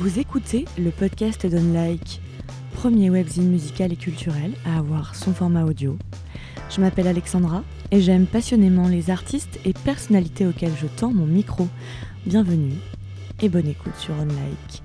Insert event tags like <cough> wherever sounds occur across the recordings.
Vous écoutez le podcast d'Unlike, premier webzine musical et culturel à avoir son format audio. Je m'appelle Alexandra et j'aime passionnément les artistes et personnalités auxquels je tends mon micro. Bienvenue et bonne écoute sur Unlike.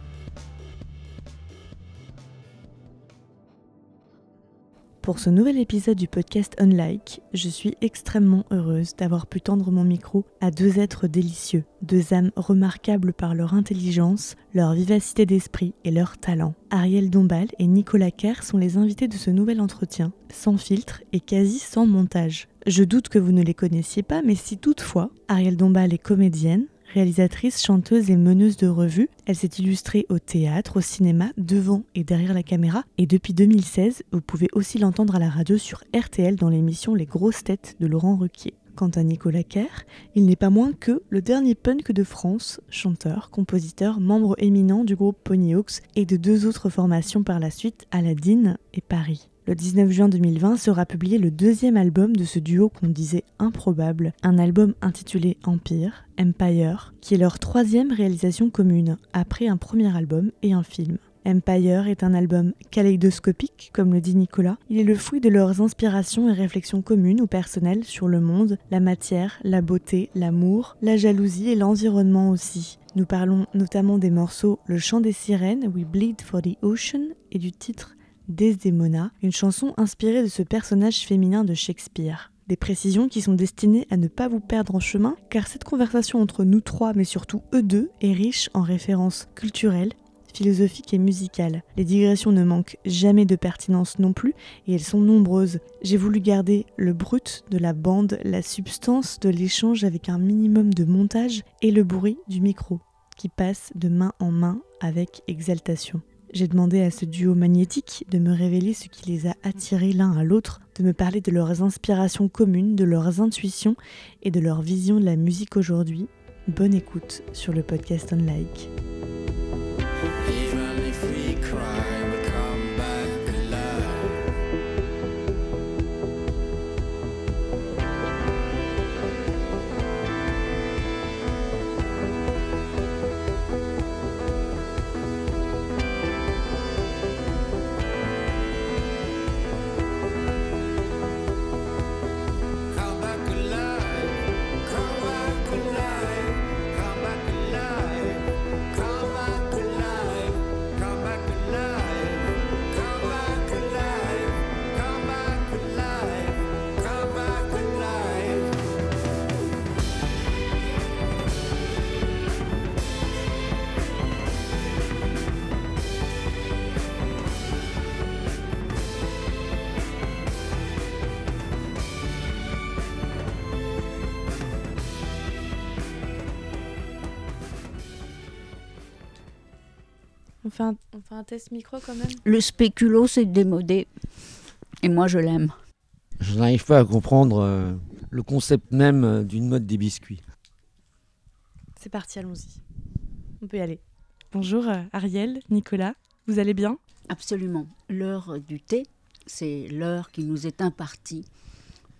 Pour ce nouvel épisode du podcast Unlike, je suis extrêmement heureuse d'avoir pu tendre mon micro à deux êtres délicieux, deux âmes remarquables par leur intelligence, leur vivacité d'esprit et leur talent. Ariel Dombal et Nicolas Kerr sont les invités de ce nouvel entretien, sans filtre et quasi sans montage. Je doute que vous ne les connaissiez pas, mais si toutefois, Ariel Dombal est comédienne, Réalisatrice, chanteuse et meneuse de revue, elle s'est illustrée au théâtre, au cinéma, devant et derrière la caméra. Et depuis 2016, vous pouvez aussi l'entendre à la radio sur RTL dans l'émission Les grosses têtes de Laurent Ruquier. Quant à Nicolas Kerr, il n'est pas moins que le dernier punk de France, chanteur, compositeur, membre éminent du groupe Ponyhawks et de deux autres formations par la suite, Aladdin et Paris. Le 19 juin 2020 sera publié le deuxième album de ce duo qu'on disait improbable, un album intitulé Empire, Empire, qui est leur troisième réalisation commune, après un premier album et un film. Empire est un album kaléidoscopique, comme le dit Nicolas. Il est le fruit de leurs inspirations et réflexions communes ou personnelles sur le monde, la matière, la beauté, l'amour, la jalousie et l'environnement aussi. Nous parlons notamment des morceaux Le chant des sirènes, We Bleed for the Ocean, et du titre Desdemona, une chanson inspirée de ce personnage féminin de Shakespeare. Des précisions qui sont destinées à ne pas vous perdre en chemin, car cette conversation entre nous trois, mais surtout eux deux, est riche en références culturelles, philosophiques et musicales. Les digressions ne manquent jamais de pertinence non plus, et elles sont nombreuses. J'ai voulu garder le brut de la bande, la substance de l'échange avec un minimum de montage et le bruit du micro, qui passe de main en main avec exaltation. J'ai demandé à ce duo magnétique de me révéler ce qui les a attirés l'un à l'autre, de me parler de leurs inspirations communes, de leurs intuitions et de leur vision de la musique aujourd'hui. Bonne écoute sur le podcast Unlike. Fait, un, test micro quand même? Le spéculo, c'est démodé. Et moi, je l'aime. Je n'arrive pas à comprendre euh, le concept même euh, d'une mode des biscuits. C'est parti, allons-y. On peut y aller. Bonjour euh, Ariel, Nicolas, vous allez bien? Absolument. L'heure du thé, c'est l'heure qui nous est impartie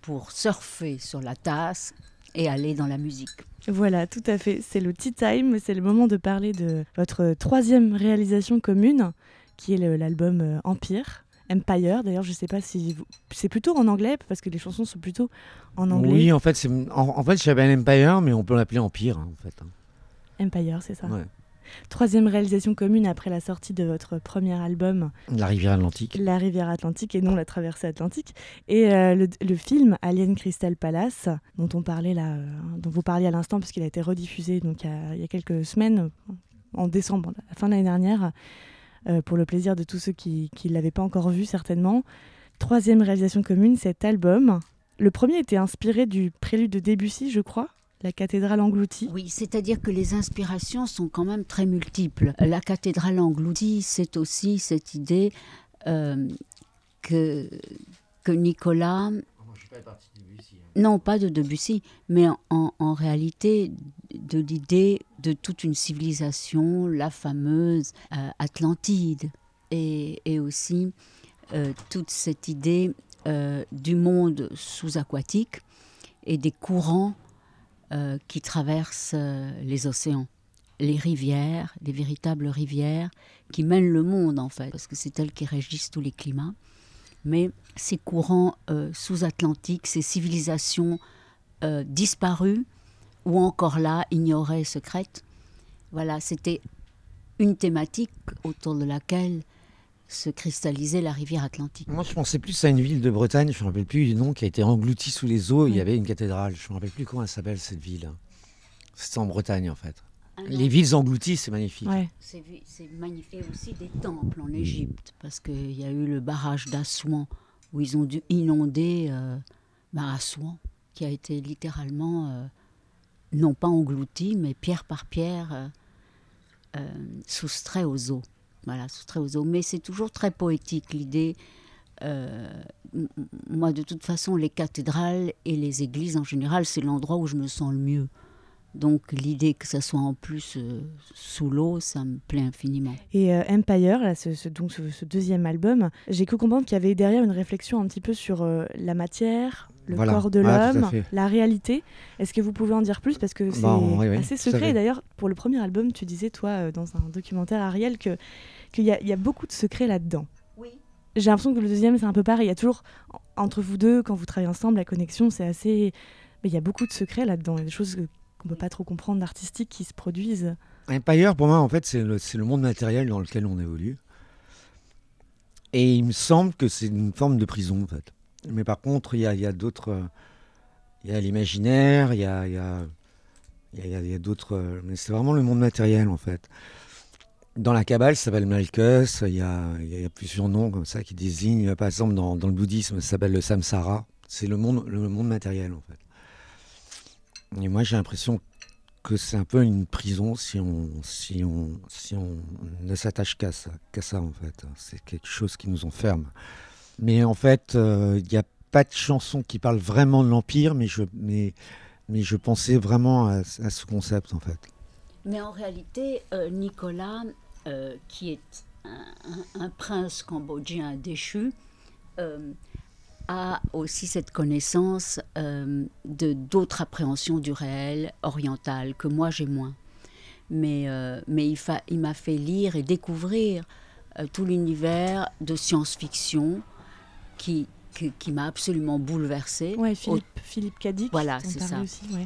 pour surfer sur la tasse et aller dans la musique. Voilà, tout à fait. C'est le tea time, c'est le moment de parler de votre troisième réalisation commune, qui est l'album euh, Empire. Empire, d'ailleurs, je sais pas si vous... c'est plutôt en anglais parce que les chansons sont plutôt en anglais. Oui, en fait, c'est en, en fait, Empire, mais on peut l'appeler Empire, hein, en fait. hein. Empire, c'est ça. Ouais. Troisième réalisation commune après la sortie de votre premier album, La rivière Atlantique. La rivière Atlantique et non la traversée Atlantique, et euh, le, le film Alien Crystal Palace, dont on parlait là, euh, dont vous parliez à l'instant, puisqu'il a été rediffusé donc il y a, quelques semaines, en décembre, à la fin de l'année dernière, euh, pour le plaisir de tous ceux qui ne l'avaient pas encore vu certainement. Troisième réalisation commune, cet album. Le premier était inspiré du prélude de Debussy, je crois, La cathédrale engloutie. Oui, c'est-à-dire que les inspirations sont quand même très multiples. La cathédrale engloutie, c'est aussi cette idée euh, que, que Nicolas Non, pas de Debussy, mais en, en réalité de l'idée de toute une civilisation, la fameuse euh, Atlantide, et, et aussi euh, toute cette idée euh, du monde sous-aquatique et des courants euh, qui traversent euh, les océans. les rivières, les véritables rivières qui mènent le monde en fait, parce que c'est elles qui régissent tous les climats. Mais ces courants euh, sous-atlantiques, ces civilisations disparues, ou encore là, ignorées, secrètes, voilà, c'était une thématique autour de laquelle se cristallisait la rivière Atlantique. Moi, je pensais plus à une ville de Bretagne, je ne me rappelle plus du nom, qui a été engloutie sous les eaux. Il y avait une cathédrale. Je ne me rappelle plus comment elle s'appelle cette ville. C'était en Bretagne, en fait. Ah les villes englouties, c'est magnifique. C'est magnifique. Et aussi des temples en Égypte, parce qu'il y a eu le barrage d'Assouan, où ils ont dû inonder euh, bah, Assouan, qui a été littéralement, euh, non pas englouti, mais pierre par pierre, euh, euh, soustrait aux eaux. Voilà. Mais c'est toujours très poétique, l'idée. moi, de toute façon, les cathédrales et les églises en général, c'est l'endroit où je me sens le mieux. Donc l'idée que ça soit en plus euh, sous l'eau, ça me plaît infiniment. Et euh, Empire, là, ce, donc ce, deuxième album, j'ai cru comprendre qu'il y avait derrière une réflexion un petit peu sur euh, la matière, le corps de l'homme, la réalité. Est-ce que vous pouvez en dire plus? Parce que c'est assez secret. D'ailleurs, pour le premier album, tu disais, toi, dans un documentaire, Ariel, qu'il y, y, a beaucoup de secrets là-dedans. Oui. J'ai l'impression que le deuxième, c'est un peu pareil. Il y a toujours, entre vous deux, quand vous travaillez ensemble, la connexion, c'est assez... Mais il y a beaucoup de secrets là-dedans. Il y a des choses on peut pas trop comprendre d'artistique qui se produisent. Empire, pour moi, en fait, c'est le, le, monde matériel dans lequel on évolue. Et il me semble que c'est une forme de prison, en fait. Mais par contre, il y a, d'autres. Il y a l'imaginaire, il y a, d'autres. Mais c'est vraiment le monde matériel, en fait. Dans la Kabbale, ça s'appelle Malkus. Il y a, y a, plusieurs noms comme ça qui désignent. Par exemple, dans, dans le bouddhisme, ça s'appelle le samsara. C'est le monde, le monde matériel, en fait. Et moi, j'ai l'impression que c'est un peu une prison si on, si on, si on ne s'attache qu'à ça, qu'à ça, en fait. C'est quelque chose qui nous enferme. Mais en fait, il euh, n'y a pas de chanson qui parle vraiment de l'Empire, mais je, pensais vraiment à, ce concept, en fait. Mais en réalité, euh, Nicolas, euh, qui est un, prince cambodgien déchu, a aussi cette connaissance de d'autres appréhensions du réel oriental que moi j'ai moins. Mais, il, il m'a fait lire et découvrir tout l'univers de science-fiction qui, qui, m'a absolument bouleversée. Ouais, Philippe, Philippe Cadic. Voilà, c'est ça.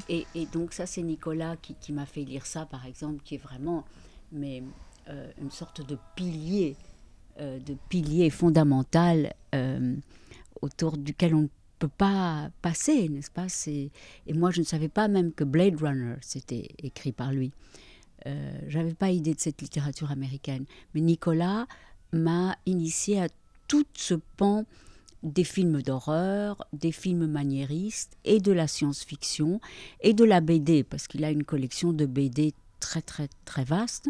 et, et, donc ça, c'est Nicolas qui, qui m'a fait lire ça, par exemple, qui est vraiment mais, une sorte de pilier, de pilier fondamental autour duquel on ne peut pas passer, n'est-ce pas? Et moi, je ne savais pas même que Blade Runner, c'était écrit par lui. Euh, J'avais pas idée de cette littérature américaine. Mais Nicolas m'a initié à tout ce pan des films d'horreur, des films maniéristes et de la science-fiction et de la BD, parce qu'il a une collection de BD très très très vaste.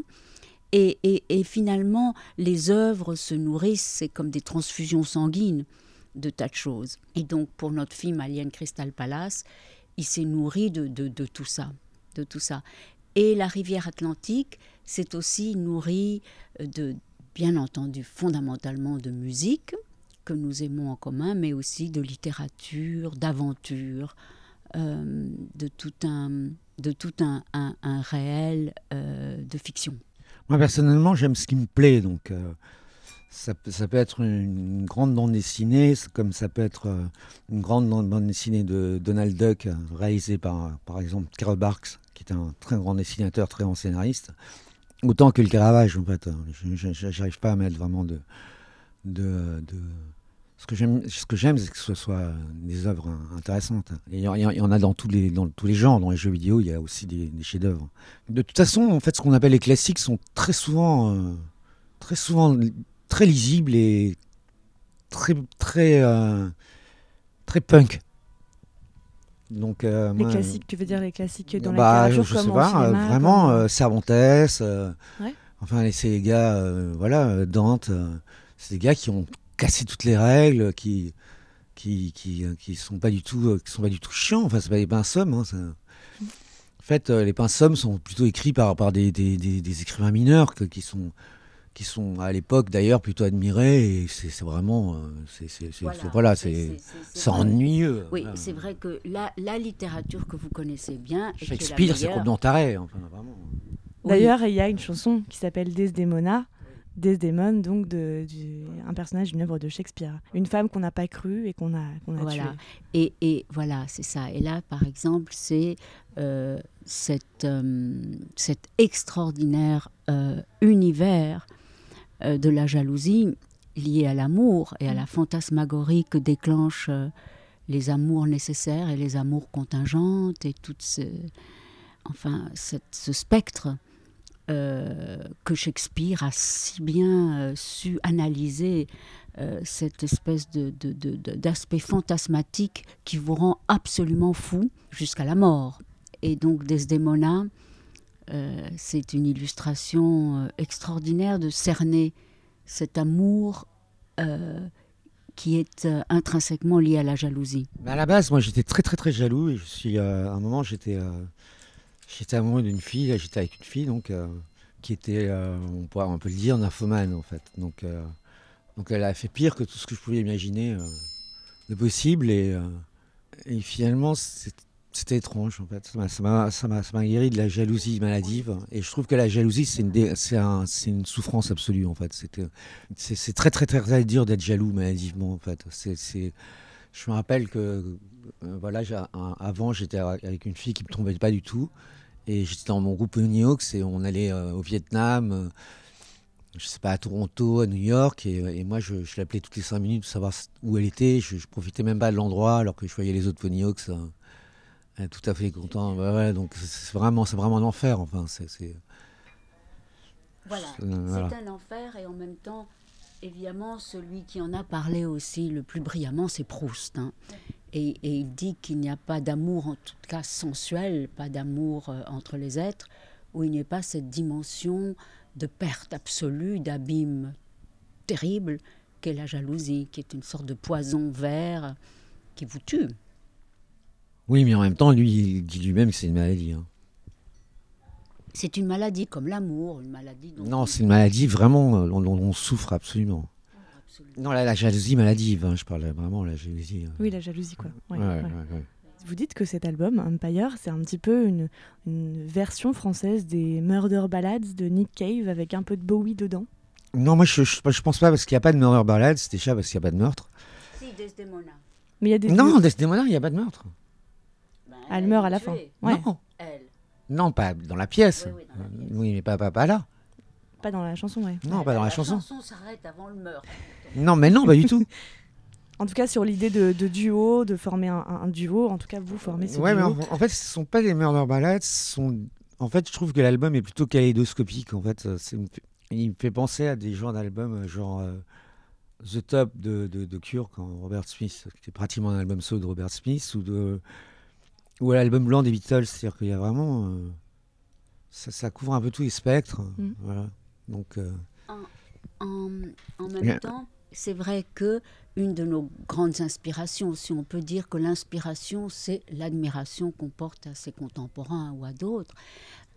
Et, et, finalement, les œuvres se nourrissent, c'est comme des transfusions sanguines de tas de choses. Et donc, pour notre film Alien Crystal Palace, il s'est nourri de, de, tout ça, de tout ça. Et la rivière Atlantique s'est aussi nourrie de, bien entendu, fondamentalement de musique que nous aimons en commun, mais aussi de littérature, d'aventure, euh, de tout un, de tout un, un, réel euh, de fiction. Moi personnellement, j'aime ce qui me plaît, donc. Euh, ça, peut être une, grande bande dessinée, comme ça peut être une grande bande dessinée de Donald Duck, réalisée par, par exemple, Carol Barks, qui est un très grand dessinateur, très grand scénariste. Autant que le Caravage, en fait. Je n'arrive pas à mettre vraiment de, de... Ce que j'aime, c'est que ce soit des œuvres intéressantes. Il y, en a dans tous les, dans tous les genres. Dans les jeux vidéo, il y a aussi des, chefs-d'œuvre. De toute façon, en fait, ce qu'on appelle les classiques sont très souvent, euh, très souvent très lisible et très très euh, très punk. Donc euh, les classiques, tu veux dire les classiques dans bah, la littérature je sais pas, vraiment Cervantes, enfin c'est les gars, voilà Dante, c'est des gars qui ont cassé toutes les règles, qui qui, qui, qui sont pas du tout qui sont pas du tout chiants. Enfin c'est pas des pinceaux. Hein, en fait, les pinceaux sont plutôt écrits par, par des, des, des, écrivains mineurs qui sont qui sont à l'époque d'ailleurs plutôt admirés et c'est vraiment euh, c'est voilà, c'est ennuyeux oui c'est vrai que la, la, littérature que vous connaissez bien Shakespeare c'est complètement taré enfin vraiment D'ailleurs, il y a une chanson qui s'appelle Desdemona. Desdemone, donc de, un personnage d'une œuvre de Shakespeare. Une femme qu'on n'a pas crue et qu'on a, qu'on a voilà. tuée. Et, et, voilà, c'est ça. Et là, par exemple, c'est euh, euh, cet extraordinaire euh, univers de la jalousie lié à l'amour et à la fantasmagorie que déclenchent les amours nécessaires et les amours contingentes et tout ce, enfin, cette, ce spectre euh, que Shakespeare a si bien euh, su analyser, euh, cette espèce d'aspect fantasmatique qui vous rend absolument fou jusqu'à la mort. Et donc Desdemona, c'est une illustration extraordinaire de cerner cet amour qui est intrinsèquement lié à la jalousie. À la base, moi, j'étais très, très, très jaloux. Et je suis, à un moment, j'étais, j'étais amoureux d'une fille. J'étais avec une fille, donc, euh, qui était, euh, on, pourrait, on peut le dire, nymphomane, en fait. Donc, euh, donc, elle a fait pire que tout ce que je pouvais imaginer de possible. Et, et finalement, c'était étrange, en fait. Ça m'a- guéri de la jalousie maladive. Et je trouve que la jalousie, c'est une, un- une souffrance absolue, en fait. C'est, très, très, très, très dur d'être jaloux maladivement, en fait. C'est, je me rappelle que voilà, un- avant j'étais avec une fille qui me trompait pas du tout et j'étais dans mon groupe New Hawks et on allait euh, au Vietnam, euh, je sais pas à Toronto, à New York et, et moi je, je l'appelais toutes les cinq minutes pour savoir où elle était. Je, je profitais même pas de l'endroit alors que je voyais les autres euh, euh, tout à fait ouais, donc c'est- vraiment c'est vraiment un enfer. Enfin c'est Voilà, Euh, voilà. c'est un enfer et en même temps, évidemment, celui qui en a parlé aussi le plus brillamment, c'est Proust. hein. Et, et il dit qu'il n'y a pas d'amour, en tout cas sensuel, pas d'amour euh, entre les êtres, où il n'y ait pas cette dimension de perte absolue, d'abîme terrible, qu'est la jalousie, qui est une sorte de poison vert qui vous tue. oui, mais en même temps lui il dit lui-même que c'est une maladie. hein. C'est une maladie comme l'amour, une maladie dont Non, on- c'est une maladie vraiment euh, dont on, on souffre absolument. Absolument. Non, la, la jalousie maladive, hein, je parle vraiment de la jalousie. hein. Oui, la jalousie, quoi. Ouais, Ouais, ouais. ouais, ouais. Vous dites que cet album, Empire, c'est un petit peu une, une version française des Murder Ballads de Nick Cave avec un peu de Bowie dedans. Non, moi je, je, je pense pas parce qu'il n'y a pas de murder ballad, c'est déjà parce qu'il n'y a pas de meurtre. Si, Desdemona. Mais il y a des Non, Desdemona, il n'y a pas de meurtre. Ben, Elle meurt à la fin. tuée. Non, Elle. non, pas dans la pièce. Oui, oui, dans la pièce. Oui, mais pas, pas, pas là. Pas dans la chanson, ouais. Non, pas dans la, chanson. chanson s'arrête avant le meurtre. Non, mais non, pas du tout. <laughs> En tout cas, sur l'idée de, de duo, de former un, un duo, en tout cas, vous formez ce ouais, mais duo. en, en fait, ce sont pas des murder Sont... En fait, je trouve que l'album est plutôt kaléidoscopique. En fait, il me fait- penser à des genres d'albums euh, genre euh, The Top de, de, de Cure, quand Robert Smith, qui est pratiquement un album solo de Robert Smith, ou de ou à l'album blanc des Beatles. C'est-à-dire qu'il y a vraiment euh, ça, ça couvre un peu tous les spectres. Mm. Voilà. Donc euh, En, en même Yeah. temps, c'est vrai que une de nos grandes inspirations, si on peut dire que l'inspiration, c'est l'admiration qu'on porte à ses contemporains ou à d'autres,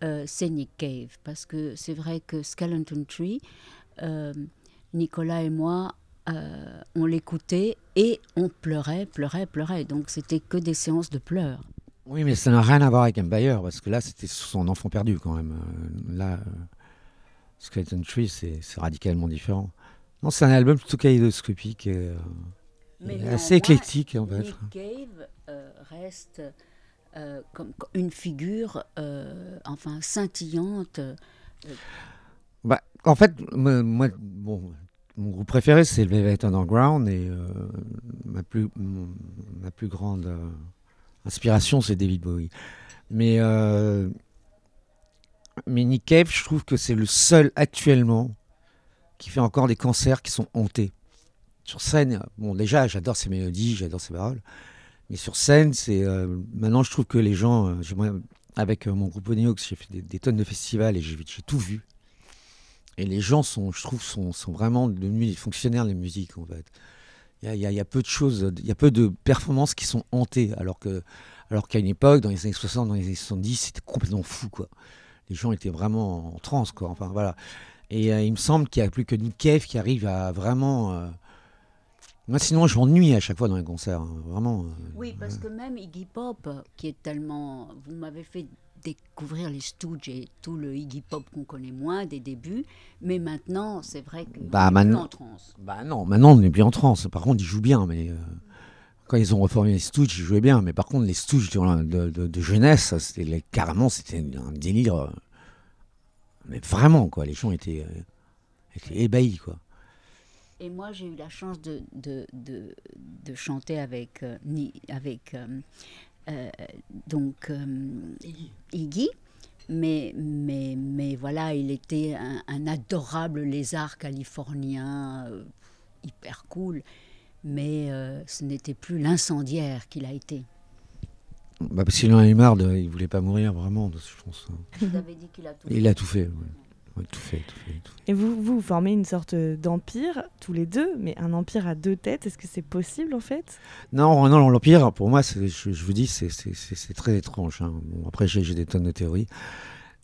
euh, c'est Nick Cave. Parce que c'est vrai que Skeleton Tree, euh, Nicolas et moi, euh, on l'écoutait et on pleurait, pleurait, pleurait. Donc c'était que des séances de pleurs. Oui, mais ça n'a rien à voir avec Empire, parce que là, c'était son enfant perdu quand même. Là, Skeleton Tree, c'est radicalement différent. Non, c'est un album plutôt kaléidoscopique et, euh, et assez éclectique, en fait. Nick Cave euh, reste euh, comme une figure, euh, enfin scintillante. Bah, en fait, moi, bon, mon groupe préféré, c'est le Velvet Underground, et euh, ma, plus, mon- ma plus grande euh, inspiration, c'est David Bowie. Mais, euh, mais Nick Cave, je trouve que c'est le seul actuellement qui fait encore des concerts qui sont hantés. Sur scène, bon, déjà, j'adore ses mélodies, j'adore ses paroles. Mais sur scène, c'est euh, maintenant, je trouve que les gens, euh, avec euh, mon groupe Onyx, j'ai fait des, des tonnes de festivals et j'ai tout vu. Et les gens sont, je trouve, sont, sont vraiment devenus des fonctionnaires de musique, en fait. Il y y a- peu de choses, il y a peu de performances qui sont hantées, alors alors qu'à une époque, dans les années 60, dans les années 70, c'était complètement fou, quoi. Les gens étaient vraiment en transe, quoi. Enfin, voilà. Et euh, il me semble qu'il n'y a plus que Nick Cave qui arrive à vraiment. euh, Moi, sinon, je m'ennuie à chaque fois dans les concerts, hein, vraiment. euh, Oui, parce que même Iggy Pop, qui est tellement. Vous m'avez fait découvrir les Stooges et tout le Iggy Pop qu'on connaît moins des débuts. Mais maintenant, c'est vrai que Bah, est maintenant- plus en transe. Bah non, maintenant on n'est plus en transe. Par contre, ils jouent bien, mais quand ils ont reformé les Stooges, ils jouaient bien. Mais par contre, les Stooges de, de, de- de jeunesse, c'était les- carrément, c'était un délire. euh, mais vraiment, quoi. Les gens étaient, euh, étaient ébahis, quoi. Et moi, j'ai eu la chance de, de, de, de chanter avec, euh, Ni- avec euh, euh, donc, euh, Iggy. Mais, mais, mais voilà, il était un, un adorable lézard californien, euh, hyper cool. Mais euh, ce n'était plus l'incendiaire qu'il a été. Bah, parce qu'il en avait marre, de, il voulait pas mourir vraiment, je pense. Vous avez dit qu'il a tout Il a tout fait. tout fait, tout fait, tout fait. Et vous, vous formez une sorte d'empire, tous les deux, mais un empire à deux têtes, est-ce que c'est possible en fait? Non, non, l'Empire, pour moi, c'est- je, je vous dis, c'est- très étrange. hein. Bon, après, j'ai j'ai des tonnes de théories.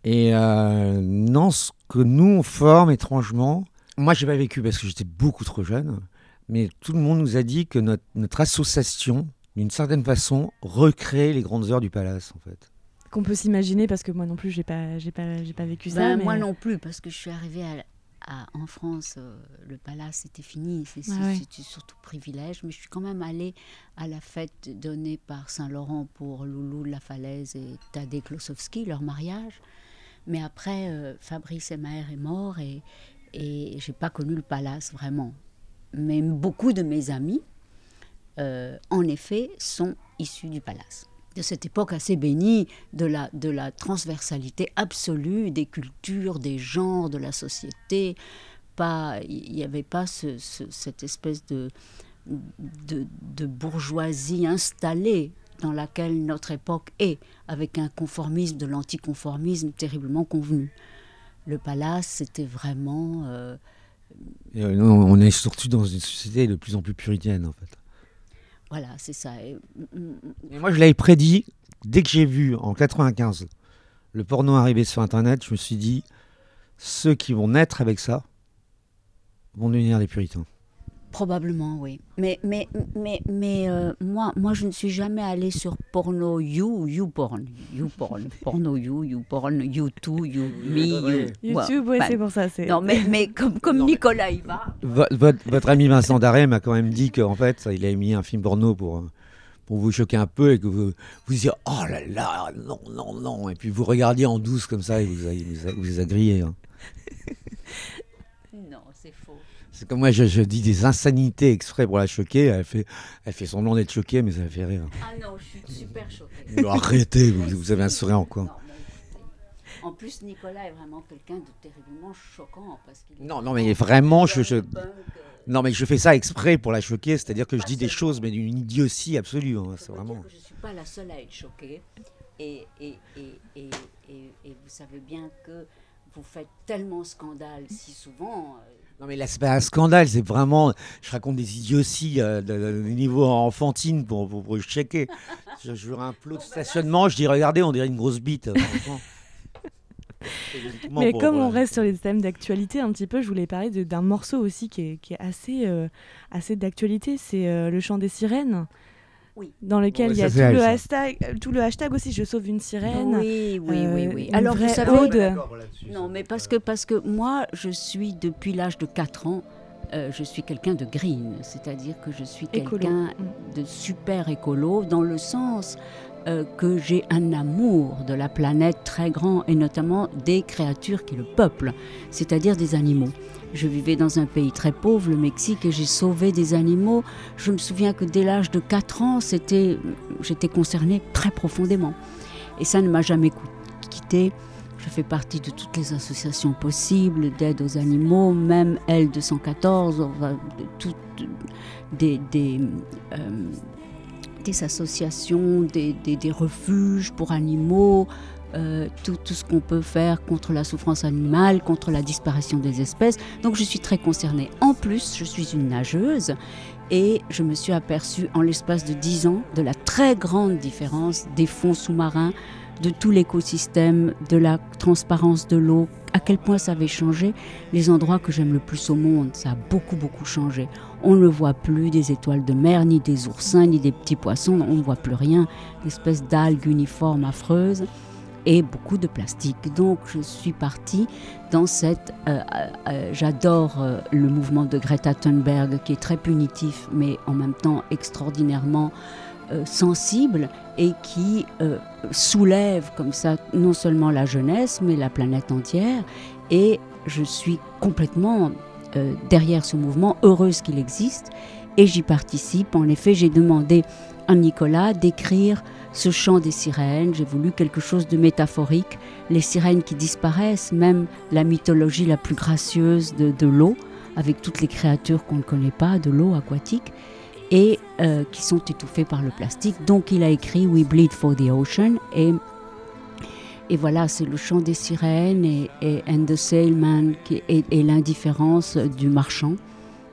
Et euh, non, ce que nous, on forme étrangement, moi, j'ai pas vécu parce que j'étais beaucoup trop jeune, mais tout le monde nous a dit que notre, notre association, d'une certaine façon, recrée les grandes heures du palace, en fait. Qu'on peut s'imaginer, parce que moi non plus, j'ai pas, j'ai pas, j'ai pas vécu ça. Ben, mais- Moi non plus, parce que je suis arrivée à, à- en France, euh, le palace c'était fini, c'est Ah c'est- ouais. c'était surtout privilège, mais je suis quand même allée à la fête donnée par Saint-Laurent pour Loulou de la Falaise et Tadej Klosowski, leur mariage. Mais après, euh, Fabrice Emaer est mort et, et j'ai pas connu le palace vraiment. Mais beaucoup de mes amis, euh, en effet, sont issus du palace. De cette époque assez bénie, de la, de la transversalité absolue des cultures, des genres, de la société. Il n'y avait pas ce- ce- cette espèce de, de, bourgeoisie installée dans laquelle notre époque est, avec un conformisme de l'anticonformisme terriblement convenu. Le palace, c'était vraiment... euh, on est surtout dans une société de plus en plus puritaine, en fait. voilà, c'est ça. Et, mm, mm, Et moi, je l'avais prédit dès que j'ai vu en 95 le porno arriver sur Internet. Je me suis dit, ceux qui vont naître avec ça vont devenir des puritains. Probablement, oui. Mais, mais, mais, mais euh, moi, moi, je ne suis jamais allée sur Porno You, YouPorn. YouPorn. <laughs> Porno You, YouPorn, You2, You, Me, You. YouTube, Ouais, ouais, ben, c'est pour ça. C'est... Non, mais, mais comme, comme Non, mais- Nicolas y va. Vo- votre, votre ami Vincent Daré m'a quand même dit qu'en fait, il a mis un film porno pour, euh, pour vous choquer un peu et que vous vous disiez Oh là là, non, non, non. Et puis vous regardiez en douce comme ça et vous il vous vous les a grillés. hein. Non, c'est faux. C'est comme moi, je, je dis des insanités exprès pour la choquer. Elle fait, elle fait semblant d'être choquée, mais ça fait rire. Ah non, je suis super choquée. Arrêtez, vous, vous avez un sourire en coin. Non, mais écoutez, En plus, Nicolas est vraiment quelqu'un de terriblement choquant. Parce Non, non, mais vraiment, je- je- euh, Non, mais je fais ça exprès pour la choquer, c'est-à-dire que je dis des choses, mais d'une idiotie absolue. hein, C'est vraiment. je ne suis pas la seule à être choquée. Et, et, et, et, et, et vous savez bien que vous faites tellement scandale si souvent. Euh, Non, mais là, c'est pas un scandale, c'est vraiment. Je raconte des idioties euh, de, de- de niveau enfantine pour, pour, pour checker. <laughs> Je jure un plot de stationnement, je dis regardez, on dirait une grosse bite. uniquement <laughs> Mais pour- comme on reste sur les thèmes d'actualité un petit peu, je voulais parler d'un morceau aussi qui est, qui est assez, euh, assez d'actualité, c'est euh, le chant des sirènes. Oui. Dans lequel il y a tout le, hashtag, euh, tout le hashtag aussi, je sauve une sirène. Oui, oui, oui, euh, oui. Alors, vous savez. ode. Non, mais parce que, parce que moi, je suis depuis l'âge de 4 ans, euh, je suis quelqu'un de green, c'est-à-dire que je suis quelqu'un Mm. de super écolo dans le sens euh, que j'ai un amour de la planète très grand et notamment des créatures qui le peuplent, c'est-à-dire des animaux. Je vivais dans un pays très pauvre, le Mexique, et j'ai sauvé des animaux. Je me souviens que dès l'âge de 4 ans, j'étais concernée très profondément. Et ça ne m'a jamais quitté. Je fais partie de toutes les associations possibles d'aide aux animaux, même L214, enfin, de toutes des, des, euh, des associations, des, refuges pour animaux, euh, tout, tout ce qu'on peut faire contre la souffrance animale, contre la disparition des espèces. Donc je suis très concernée. En plus, je suis une nageuse et je me suis aperçue en l'espace de 10 ans de la très grande différence des fonds sous-marins, de tout l'écosystème, de la transparence de l'eau, à quel point ça avait changé. Les endroits que j'aime le plus au monde, ça a beaucoup, beaucoup changé. On ne voit plus des étoiles de mer, ni des oursins, ni des petits poissons, on ne voit plus rien, d'espèces d'algues uniformes affreuses. et beaucoup de plastique. Donc je suis partie dans cette... Euh, euh, j'adore le mouvement de Greta Thunberg qui est très punitif mais en même temps extraordinairement sensible et qui soulève comme ça non seulement la jeunesse mais la planète entière. Et je suis complètement derrière ce mouvement, heureuse qu'il existe et j'y participe. En effet, j'ai demandé à Nicolas d'écrire ce chant des sirènes. J'ai voulu quelque chose de métaphorique. Les sirènes qui disparaissent, même la mythologie la plus gracieuse de, l'eau, avec toutes les créatures qu'on ne connaît pas, de l'eau aquatique, et euh, qui sont étouffées par le plastique. Donc il a écrit We Bleed for the Ocean. Et, et voilà, c'est le chant des sirènes et, And the Sailman et l'indifférence du marchand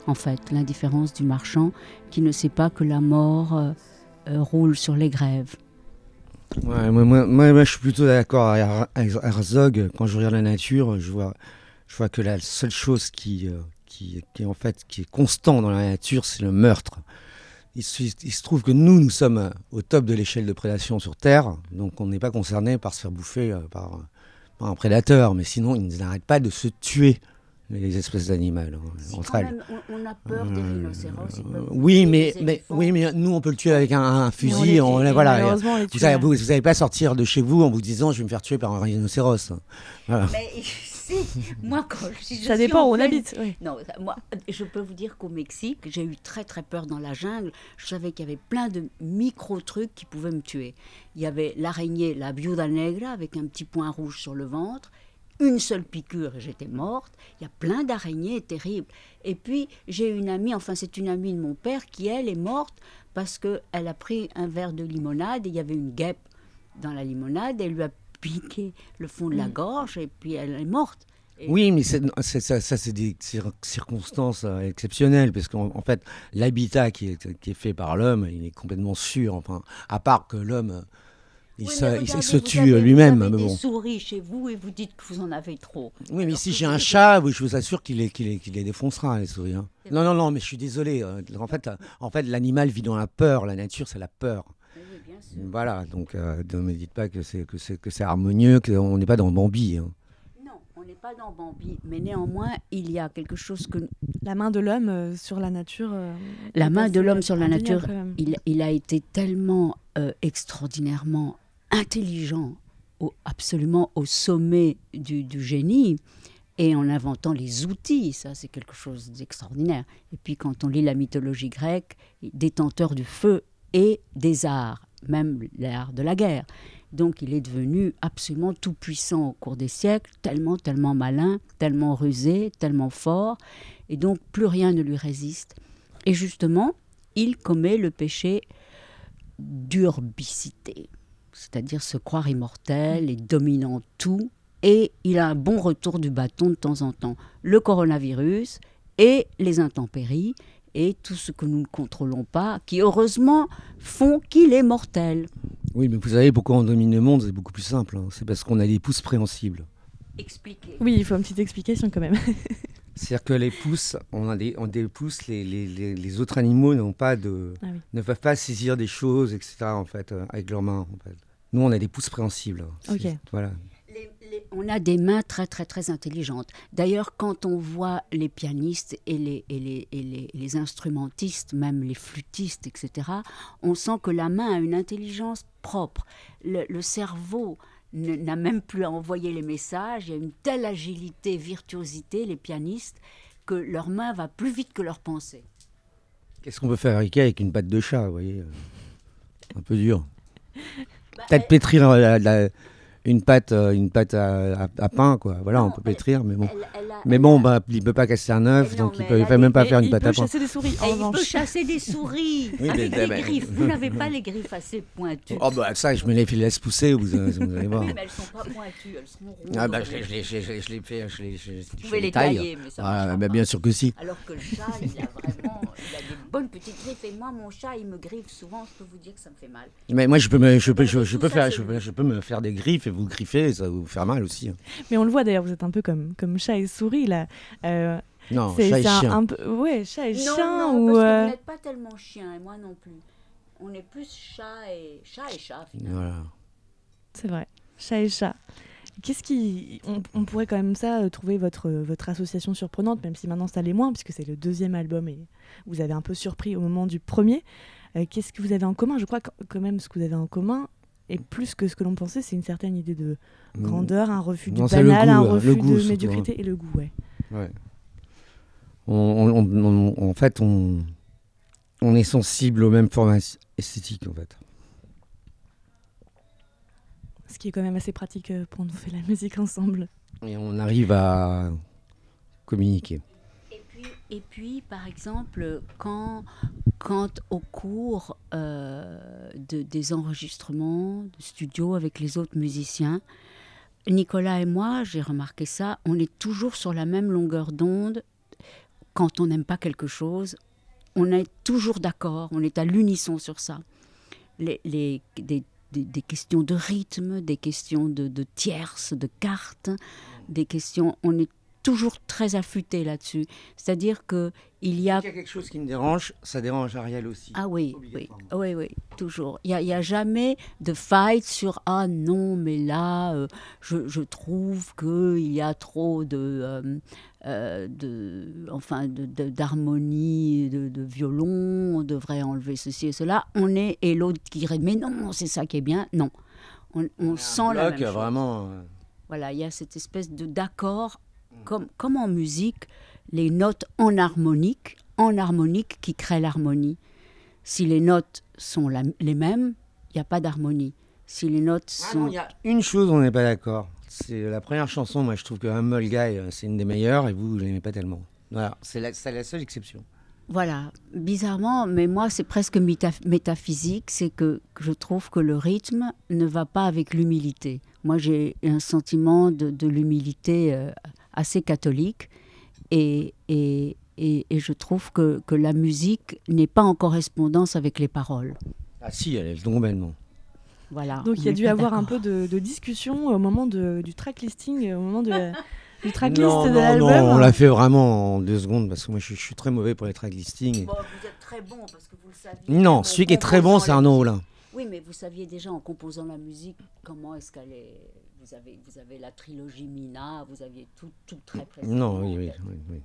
en fait, l'indifférence du marchand qui ne sait pas que la mort euh, euh, roule sur les grèves. Moi, je suis plutôt d'accord avec Herzog. Quand je regarde la nature, je vois, que la seule chose qui, qui, qui, en fait, qui est constant dans la nature, c'est le meurtre. Il se, il se, trouve que nous, nous sommes au top de l'échelle de prédation sur Terre, donc on n'est pas concerné par se faire bouffer par, par un prédateur, mais sinon, ils n'arrêtent pas de se tuer les espèces d'animaux on, a peur des euh, rhinocéros. oui, mais, mais, oui, mais nous, on peut le tuer avec un, fusil. On, voilà, vous n'allez vous, pas sortir de chez vous en vous disant je vais me faire tuer par un rhinocéros. Voilà. Mais si, <laughs> moi, quand je, Ça dépend où on habite. Non, moi, je peux vous dire qu'au Mexique, j'ai eu très très peur dans la jungle. Je savais qu'il y avait plein de micro-trucs qui pouvaient me tuer. Il y avait l'araignée, la viuda negra, avec un petit point rouge sur le ventre une seule piqûre et j'étais morte. Il y a plein d'araignées terribles. Et puis j'ai une amie, enfin c'est une amie de mon père qui elle est morte parce qu'elle a pris un verre de limonade et il y avait une guêpe dans la limonade. Elle lui a piqué le fond de la mm. gorge et puis elle est morte. Oui, mais ça, c'est des circonstances euh, exceptionnelles, parce qu'en fait, l'habitat qui est, qui est, fait par l'homme, il est complètement sûr. Enfin, à part que l'homme il, se, tue lui-même. Vous avez des souris chez vous et vous dites que vous en avez trop. Oui, mais si j'ai un chat, je vous assure qu'il les, les, défoncera, les souris. Hein. Non, non, non, mais je suis désolé. Euh, en fait, euh, en fait l'animal vit dans la peur. La nature, c'est la peur. Voilà, donc euh, ne me dites pas que c'est que c'est que c'est harmonieux, qu'on n'est pas dans Bambi. Hein. Non, on n'est pas dans Bambi, mais néanmoins il y a quelque chose que la main de l'homme sur la nature. la main de l'homme sur la nature, il, il, a été tellement extraordinairement intelligent, absolument au sommet du, génie, et en inventant les outils, ça c'est quelque chose d'extraordinaire. Et puis quand on lit la mythologie grecque, détenteur du feu et des arts, même l'art de la guerre. Donc il est devenu absolument tout puissant au cours des siècles, tellement, tellement malin, tellement rusé, tellement fort, et donc plus rien ne lui résiste. Et justement, il commet le péché d'urbicité c'est-à-dire se croire immortel et dominant tout. Et il a un bon retour du bâton de temps en temps. Le coronavirus et les intempéries et tout ce que nous ne contrôlons pas, qui heureusement font qu'il est mortel. Oui, mais vous savez pourquoi on domine le monde C'est beaucoup plus simple. Hein. C'est parce qu'on a des pouces préhensibles. Expliquez. Oui, il faut une petite explication quand même. <laughs> C'est-à-dire que les pousses, on a des, on des pousses, les, les, les, autres animaux n'ont pas de, ah ne peuvent pas saisir des choses, etc. En fait, euh, avec leurs mains. En fait. Nous, on a des pouces préhensibles. Ok. Voilà. On a des mains très très très intelligentes. D'ailleurs, quand on voit les pianistes et les, et les, et les, instrumentistes, même les flûtistes, etc., on sent que la main a une intelligence propre. le cerveau n'a même plus à envoyer les messages. Il y a une telle agilité, virtuosité, les pianistes, que leur main va plus vite que leur pensée. Qu'est-ce qu'on peut fabriquer avec une patte de chat, vous voyez? <laughs> Un peu dur. Bah, Peut-être pétrir la, une pâte, euh, une pâte à, pain, quoi. Voilà, on peut pétrir, mais bon. mais bon, bah, il peut pas casser un œuf, donc il peut, peut même pas faire une pâte à pain. Il peut chasser des souris. Il peut chasser des souris avec des griffes. <laughs> Vous n'avez pas les griffes assez pointues. Oh bah ça, je me les laisse pousser, vous, vous allez voir. Oui, mais elles sont pas pointues, elles sont rondes. Ah bah je, les fais, je les, Vous pouvez les tailler, mais ça. Ah, bah, bien sûr que si. Alors que le chat, il a vraiment, il a des bonnes petites griffes. Et moi, mon chat, il me griffe souvent. Je peux vous dire que ça me fait mal. Mais moi, je peux me, je peux, je peux faire, je peux me faire des griffes et vous griffer. Ça vous faire mal aussi. Hein. Mais on le voit d'ailleurs, vous êtes un peu comme, comme chat et souris là. Euh, non, chat et chien. Un, peu, ouais, chat et non, chien. Non, ou parce que vous n'êtes pas tellement chien et moi non plus. On est plus chat et chat et chat finalement. Voilà. C'est vrai. Chat et chat. Qu'est-ce qui. On, pourrait quand même ça trouver votre, votre association surprenante, même si maintenant ça l'est moins, puisque c'est le deuxième album et vous avez un peu surpris au moment du premier. Qu'est-ce que vous avez en commun? Je crois que quand même ce que vous avez en commun, et plus que ce que l'on pensait, c'est une certaine idée de mm. grandeur, un refus du banal, un refus de médiocrité et le goût, ouais. ouais. en fait, on, on est sensible aux mêmes formes esthétiques, en fait. Ce qui est quand même assez pratique euh, pour nous faire la <laughs> musique ensemble. Et on arrive à communiquer. Et puis, par exemple, quand, quand au cours euh, de, des enregistrements de studio avec les autres musiciens, Nicolas et moi, j'ai remarqué ça, on est toujours sur la même longueur d'onde. Quand on n'aime pas quelque chose, on est toujours d'accord, on est à l'unisson sur ça. Les, les des, des, questions de rythme, des questions de, de tierces, de cartes, des questions. On est toujours très affûté là-dessus. C'est-à-dire que il y a... Il y a quelque chose qui me dérange, ça dérange Ariel aussi. Ah oui, oui, oui, oui, toujours. Il n'y a, a, jamais de fight sur ah non, mais là, euh, je, je, trouve qu'il y a trop de, euh, euh, de enfin, d'harmonie, de, de, violon, on devrait enlever ceci et cela. On est et l'autre qui dirait mais non, c'est ça qui est bien. Non, on, on sent la même chose. vraiment. Voilà, il y a cette espèce de d'accord comme, comme en musique, les notes en harmonique, en harmonique qui créent l'harmonie. Si les notes sont les mêmes, il n'y a pas d'harmonie. Si les notes ah sont... il y a une chose, on n'est pas d'accord. C'est la première chanson, moi je trouve que Humble Guy, euh, c'est une des meilleures et vous, vous l'aimez pas tellement. Voilà, c'est la, la, seule exception. Voilà, bizarrement, mais moi c'est presque métaphysique, c'est que, je trouve que le rythme ne va pas avec l'humilité. Moi j'ai un sentiment de, de l'humilité euh, assez catholique. Et, et, et, je trouve que, que la musique n'est pas en correspondance avec les paroles. Ah si, elle est complètement. Voilà. Donc il y a dû avoir un peu de, de, discussion au moment de, du track listing, au moment de du <laughs> tracklist non, de l'album. Non, on l'a fait vraiment en deux secondes parce que moi je, je suis très mauvais pour les track listings. Bon, vous êtes très bon parce que vous le saviez. Non, celui qui est très bon, c'est Arnaud Hollin. Oui, mais vous saviez déjà en composant la musique comment est-ce qu'elle est vous avez, vous avez la trilogie Mina, vous aviez tout, tout très présent. Non, oui, oui, oui,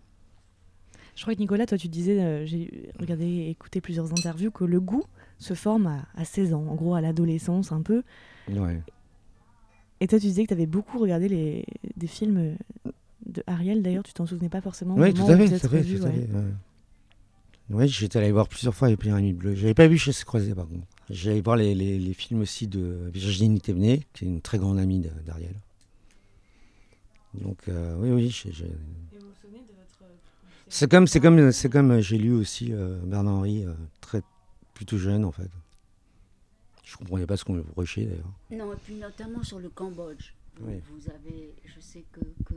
Je crois que Nicolas, toi tu disais, euh, j'ai regardé et écouté plusieurs interviews, que le goût se forme à, à 16 ans, en gros à l'adolescence un peu. Ouais. Et toi tu disais que tu avais beaucoup regardé les, des films de Ariel, d'ailleurs tu t'en souvenais pas forcément. Oui, tout à fait, tout à fait. Oui, j'étais allé voir plusieurs fois les Pyramides Bleues. J'avais pas vu chez se croiser par contre. J'allais voir les, les, les, films aussi de Virginie Thévenet, qui est une très grande amie d'Ariel. Donc euh, oui, oui. C'est comme, c'est comme, c'est comme euh, j'ai lu aussi euh, Bernard Henry, euh, très plutôt jeune en fait. Je comprenais pas ce qu'on me reprochait d'ailleurs. Non, et puis notamment sur le Cambodge. Vous, vous avez, je sais que. que...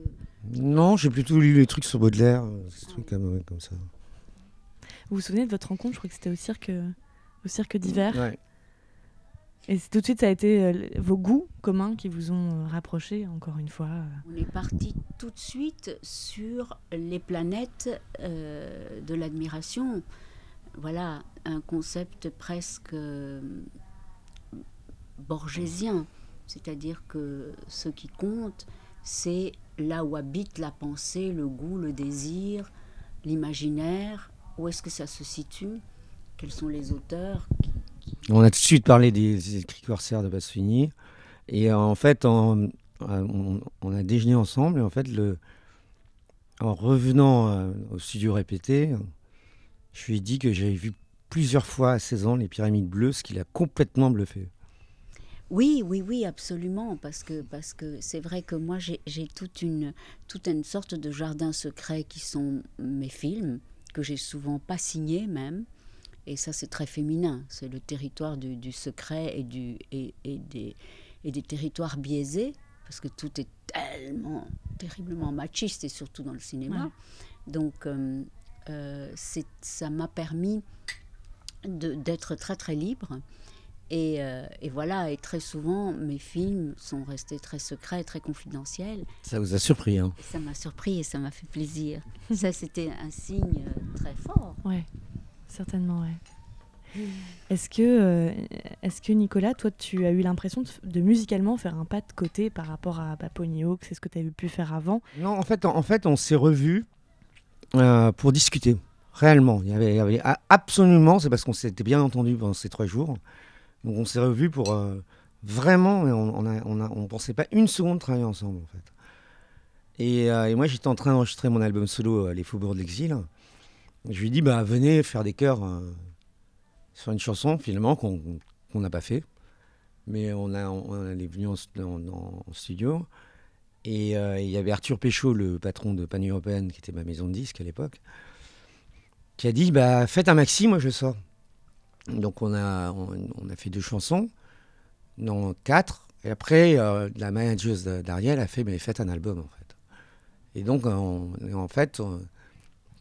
Non, j'ai plutôt lu les trucs sur Baudelaire, des trucs comme, comme ça. Vous vous souvenez de votre rencontre? Je crois que c'était au cirque, au cirque d'hiver. Ouais. Et tout de suite, ça a été euh, vos goûts communs qui vous ont euh, rapprochés, encore une fois. Euh. On est parti tout de suite sur les planètes de l'admiration. Voilà, un concept presque borgésien. C'est-à-dire que ce qui compte, c'est là où habite la pensée, le goût, le désir, l'imaginaire, où est-ce que ça se situe? Quels sont les auteurs On a tout de suite parlé des, écrits corsaires de Pasolini. Et en fait, on, a déjeuné ensemble. Et en fait, le, en revenant euh, au studio répété, je lui ai dit que j'avais vu plusieurs fois à 16 ans les pyramides bleues, ce qui l'a complètement bluffé. Oui, oui, oui, absolument, parce que parce que c'est vrai que moi j'ai toute une toute une sorte de jardin secret qui sont mes films, que j'ai souvent pas signé même. Et ça, c'est très féminin. C'est le territoire du, du, secret et, du, et, et, des, et des territoires biaisés, parce que tout est tellement terriblement machiste, et surtout dans le cinéma. Ouais. Donc, euh, euh, ça m'a permis d'être très, très libre. Et, euh, et, voilà, et très souvent, mes films sont restés très secrets, très confidentiels. Ça vous a surpris, hein? Ça m'a surpris et ça m'a fait plaisir. ça, c'était un signe très fort. Ouais, certainement, ouais. Est-ce que, euh, est que Nicolas, toi, tu as eu l'impression de, musicalement faire un pas de côté par rapport à bah, Hawk C'est ce que tu avais pu faire avant? Non, en fait, en, fait on s'est revus euh, pour discuter. Réellement. Il y avait, il y avait absolument, c'est parce qu'on s'était bien entendu pendant ces trois jours. Donc on s'est revus pour euh, vraiment, on ne on on pensait pas une seconde travailler ensemble, en fait. Et, et moi, j'étais en train d'enregistrer mon album solo, Les Faubourgs de l'Exil. Je lui dit, bah, venez faire des chœurs euh, sur une chanson, finalement, qu'on n'a pas fait. Mais on, a, on est venu en, studio. Et euh, il y avait Arthur Péchaud, le patron de Pan Européenne, qui était ma maison de disques à l'époque, qui a dit bah, Faites un maxi, moi je sors. Donc on a, fait deux chansons, non quatre. Et après, euh, la manager d'Ariel a fait mais Faites un album en fait. Et donc en fait,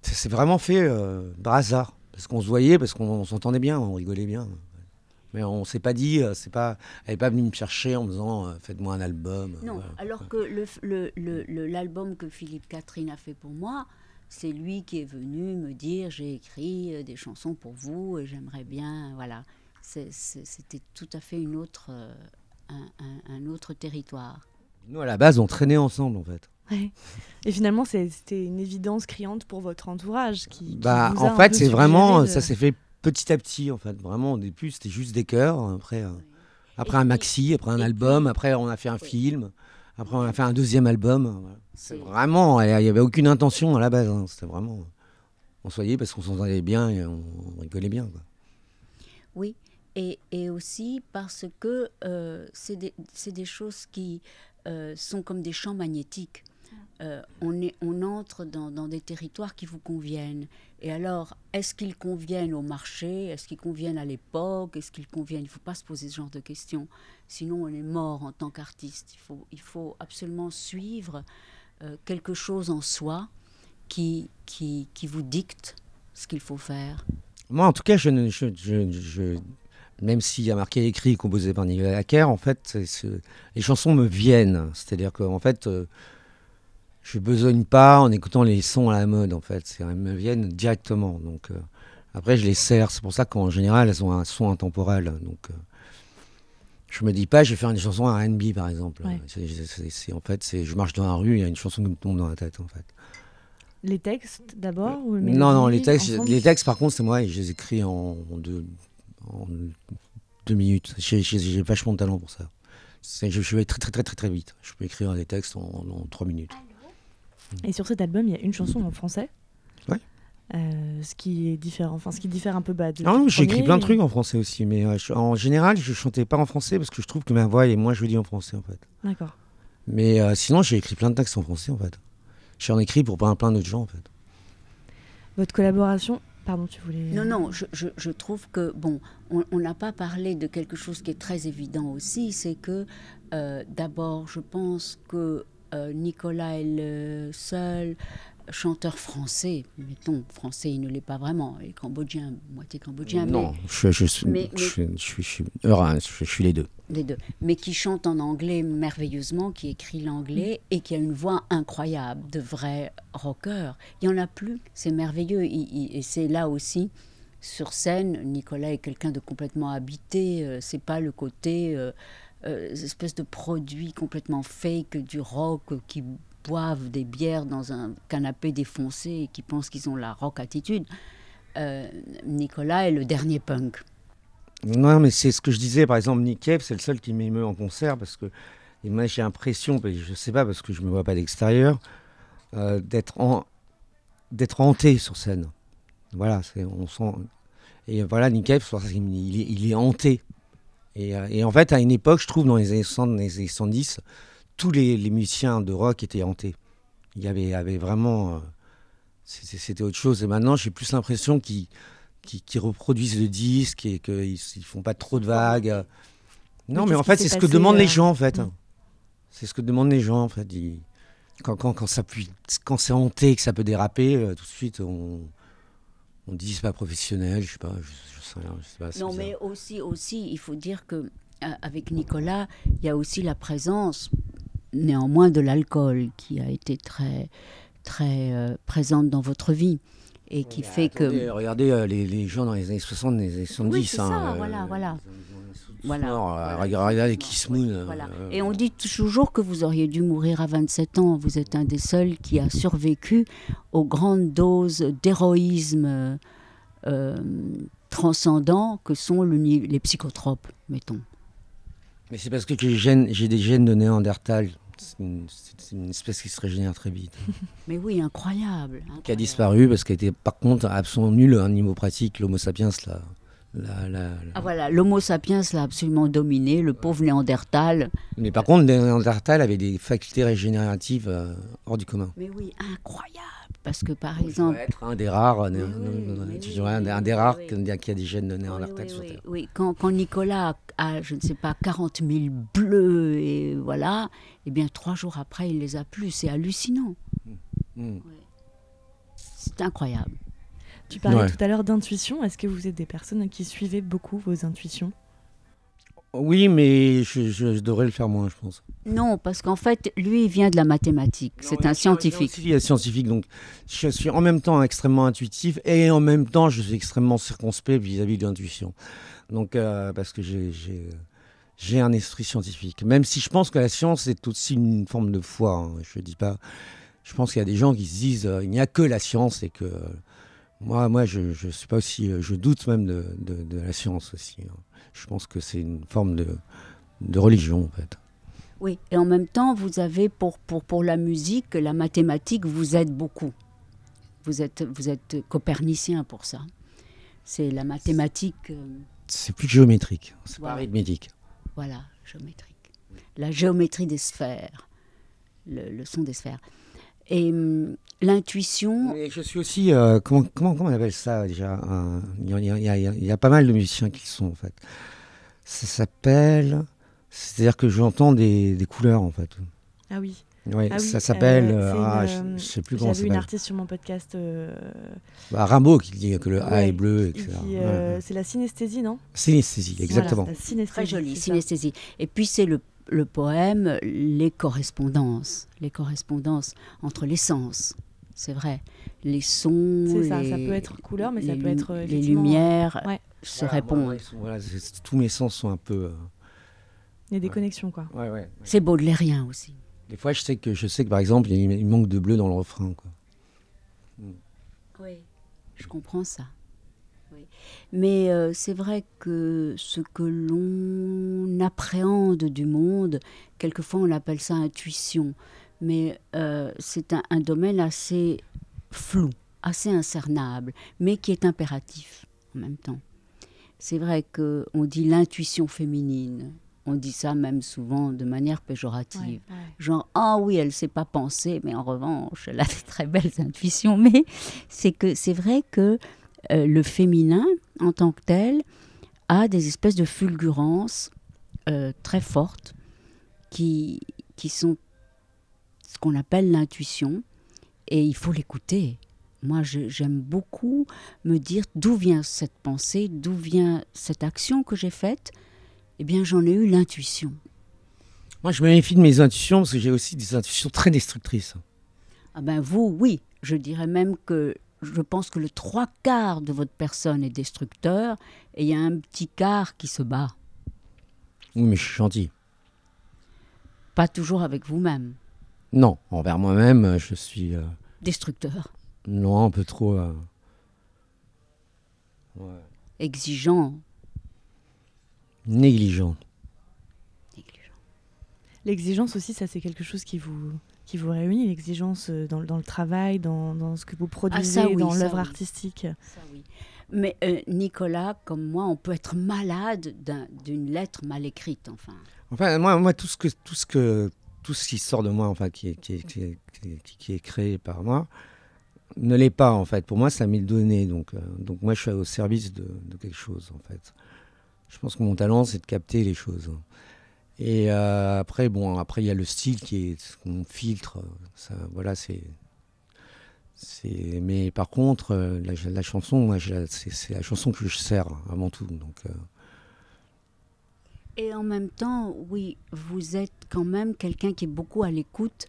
c'est vraiment fait euh, par hasard. Parce qu'on se voyait, parce qu'on s'entendait bien, on rigolait bien. Mais on s'est pas dit, euh, c'est pas, elle n'est pas venue me chercher en me disant euh, faites-moi un album. Non, alors que l'album le, que Philippe Catherine a fait pour moi, c'est lui qui est venu me dire j'ai écrit des chansons pour vous et j'aimerais bien. Voilà. C'était tout à fait une autre, un, un autre territoire. Nous, à la base, on traînait ensemble en fait. Et finalement, c'était une évidence criante pour votre entourage qui. bah, en fait, c'est vraiment, ça s'est fait petit à petit. En fait, vraiment, au début, c'était juste des chœurs. Après, euh, après un maxi, après un album, après on a fait un film. Après, on a fait un deuxième album. C'est vraiment, il n'y avait aucune intention à la base. Hein. C'était vraiment, on se voyait parce qu'on s'entendait bien et on, rigolait bien. Quoi. Oui, et, et, aussi parce que euh, c'est des, des, choses qui euh, sont comme des champs magnétiques. Euh, on, est, on entre dans, des territoires qui vous conviennent. Et alors, est-ce qu'ils conviennent au marché? Est-ce qu'ils conviennent à l'époque? Est-ce qu'ils conviennent? Il ne faut pas se poser ce genre de questions. Sinon, on est mort en tant qu'artiste. Il faut, il faut absolument suivre euh, quelque chose en soi qui, qui, qui vous dicte ce qu'il faut faire. Moi, en tout cas, je, même s'il y a marqué écrit composé par Nicolas Hacker, en fait, les chansons me viennent. C'est-à-dire qu'en fait, euh, je besogne pas en écoutant les sons à la mode, en fait. Elles me viennent directement. Donc, euh, après, je les sers. C'est pour ça qu'en général, elles ont un son intemporel. Donc, euh, je me dis pas, je vais faire une chanson à R&B, par exemple. C'est, en fait, c'est, je marche dans la rue, il y a une chanson qui me tombe dans la tête, en fait. Les textes d'abord Non, non, les textes, les textes, par contre, c'est moi, je les écris en, deux, en deux minutes. J'ai, vachement de talent pour ça. Je, je, vais très, très, très, très, très vite. Je peux écrire des textes en, en trois minutes. Et sur cet album, il y a une chanson en français. Ouais. Euh, ce qui est différent, enfin ce qui diffère un peu bah, de. Ah non, j'ai écrit plein de trucs en français aussi, mais euh, en général, je chantais pas en français parce que je trouve que ma voix est moins jolie en français en fait. D'accord. Mais euh, sinon, j'ai écrit plein de textes en français en fait. J'en écrit pour plein, plein d'autres gens en fait. Votre collaboration, pardon, tu voulais. Non, non, je, je, je trouve que bon, on n'a pas parlé de quelque chose qui est très évident aussi, c'est que d'abord, je pense que euh, Nicolas est le seul chanteur français, mettons, français, il ne l'est pas vraiment, il est cambodgien, moitié cambodgien. Non, je, je, suis, je, je, suis, je, suis les deux. Les deux. Mais qui chante en anglais merveilleusement, qui écrit l'anglais et qui a une voix incroyable, de vrai rocker. Il n'y en a plus, c'est merveilleux. et c'est là aussi, sur scène, Nicolas est quelqu'un de complètement habité, euh, c'est pas le côté. Euh, euh, espèces de produits complètement fake du rock qui boivent des bières dans un canapé défoncé et qui pensent qu'ils ont la rock attitude. Euh, Nicolas est le dernier punk. Non, mais c'est ce que je disais. Par exemple, Nick c'est le seul qui m'émeut en concert parce que moi, j'ai l'impression, je sais pas parce que je me vois pas d'extérieur, euh, d'être d'être hanté sur scène. Voilà, on sent. Et voilà, Nick Cave, il il est hanté. Euh, et, en fait, à une époque, je trouve, dans les années 60, les années 70, tous les, musiciens de rock étaient hantés. Il y avait, avait vraiment. Euh, c'était autre chose. Et maintenant, j'ai plus l'impression qu'ils reproduisent le disque et qu'ils ne font pas trop de vagues. Non, mais, en fait, c'est ce que demandent les euh, gens, en fait. C'est ce que demandent les gens, en fait. Quand, quand, quand, ça quand c'est hanté, que ça peut déraper, tout de suite, on, on dit c'est pas professionnel, je sais pas. non, mais aussi, aussi, il faut dire que euh, avec Nicolas, il y a aussi la présence, néanmoins, de l'alcool qui a été très, très euh, présente dans votre vie. et qui fait que... Regardez euh, les, les, gens dans les années 60, les années 70. Oui, c'est hein, ça, voilà, voilà. Voilà. Regardez les Kiss Moon. Voilà. Et on dit toujours que vous auriez dû mourir à 27 ans. Vous êtes un des seuls qui a survécu aux grandes doses d'héroïsme euh, transcendant que sont les psychotropes, mettons. Mais c'est parce que j'ai des gènes de Néandertal. C'est une, espèce qui se régénère très vite. <laughs> Mais oui, incroyable. Qui a disparu parce qu'elle était par contre absolument nulle à un niveau pratique, l'Homo sapiens là. Ah voilà, l'Homo sapiens l'a absolument dominé, le pauvre Néandertal. Mais par contre, Néandertal avait des facultés régénératives euh, hors du commun. Mais oui, incroyable. Parce que par exemple. Être un des rares, un, des rares qui a des gènes de Néandertal sur Terre. Oui, quand, quand, Nicolas a, je ne sais pas, 40 000 bleus, et voilà, et eh bien trois jours après, il les a plus. C'est hallucinant. Mmh. Mmh. C'est incroyable. Tu parlais tout à l'heure d'intuition. Est-ce que vous êtes des personnes qui suivaient beaucoup vos intuitions? Oui, mais je, devrais le faire moins, je pense. Non, parce qu'en fait, lui, il vient de la mathématique. C'est un scientifique. Il est scientifique, donc je suis en même temps extrêmement intuitif et en même temps, je suis extrêmement circonspect vis-à-vis de l'intuition. Donc, euh, parce que j'ai un esprit scientifique. Même si je pense que la science est aussi une forme de foi. Hein. Je dis pas. Je pense qu'il y a des gens qui se disent euh, il n'y a que la science et que moi, moi je, je suis pas aussi. Euh, je doute même de, de, la science aussi. Hein. Je pense que c'est une forme de, de religion, en fait. Oui, et en même temps, vous avez pour, pour, pour la musique, la mathématique vous aide beaucoup. Vous êtes, vous êtes copernicien pour ça. C'est la mathématique. Euh, c'est plus géométrique, c'est pas arithmétique. Voilà, géométrique. La géométrie des sphères, le, le son des sphères. Et l'intuition. Je suis aussi, euh, comment, comment, comment, on appelle ça déjà il, y a, il, y a, pas mal de musiciens qui sont en fait. Ça s'appelle, c'est-à-dire que j'entends des, des, couleurs en fait. Ah oui. Ouais, ah ça s'appelle, euh, ah, je, sais plus comment ça s'appelle. J'ai vu une artiste sur mon podcast. Euh... Bah, Rimbaud qui dit que le A est bleu, etc. Euh, c'est la synesthésie, non? Synesthésie, exactement. Voilà, synesthésie, Très jolie, synesthésie. Et puis c'est le le poème, les correspondances, les correspondances entre les sens. C'est vrai, les sons. C'est ça, ça peut être couleur, mais ça peut être les lumières se répondent. voilà, tous mes sens sont un peu. Euh, il y a des connexions, quoi. Ouais, ouais, C'est baudelairien aussi. Des fois, je sais que je sais que par exemple, il manque de bleu dans le refrain, quoi. Oui, je comprends ça. Mais euh, c'est vrai que ce que l'on appréhende du monde, quelquefois on l'appelle ça intuition, mais euh, c'est un, domaine assez flou, assez incernable, mais qui est impératif en même temps. C'est vrai qu'on dit l'intuition féminine. On dit ça même souvent de manière péjorative. Genre, ah oui, elle ne sait pas penser, mais en revanche, elle a de très belles intuitions. Mais c'est que c'est vrai que euh, le féminin, en tant que tel, a des espèces de fulgurances euh, très fortes qui, qui sont qu'on appelle l'intuition, et il faut l'écouter. Moi, j'aime beaucoup me dire d'où vient cette pensée, d'où vient cette action que j'ai faite. Eh bien, j'en ai eu l'intuition. Moi, je me méfie de mes intuitions parce que j'ai aussi des intuitions très destructrices. Ah ben vous, oui. Je dirais même que je pense que le trois quarts de votre personne est destructeur et il y a un petit quart qui se bat. Oui, mais je suis gentil. Pas toujours avec vous-même. Non, envers moi-même, je suis. Euh, destructeur. Non, un peu trop. Euh, Exigeant. Négligent. Négligent. L'exigence aussi, ça c'est quelque chose qui vous qui vous réunit, l'exigence euh, dans, dans, le travail, dans, dans, ce que vous produisez, ah, dans l'œuvre artistique. Ça, oui. Mais euh, Nicolas, comme moi, on peut être malade d'une lettre mal écrite, enfin. Enfin, moi, moi tout, ce que, tout, ce que, tout ce qui sort de moi, enfin, qui est, qui est, qui est, créé par moi, ne l'est pas, en fait. Pour moi, ça m'est donné. Donc, euh, donc moi, je suis au service de, quelque chose, en fait. Je pense que mon talent, c'est de capter les choses. Et euh, après, bon, après il y a le style qui est ce qu'on filtre. Ça, voilà, c'est. Mais par contre, euh, la, chanson, c'est, la chanson que je sers avant tout. Donc. Et en même temps, oui, vous êtes quand même quelqu'un qui est beaucoup à l'écoute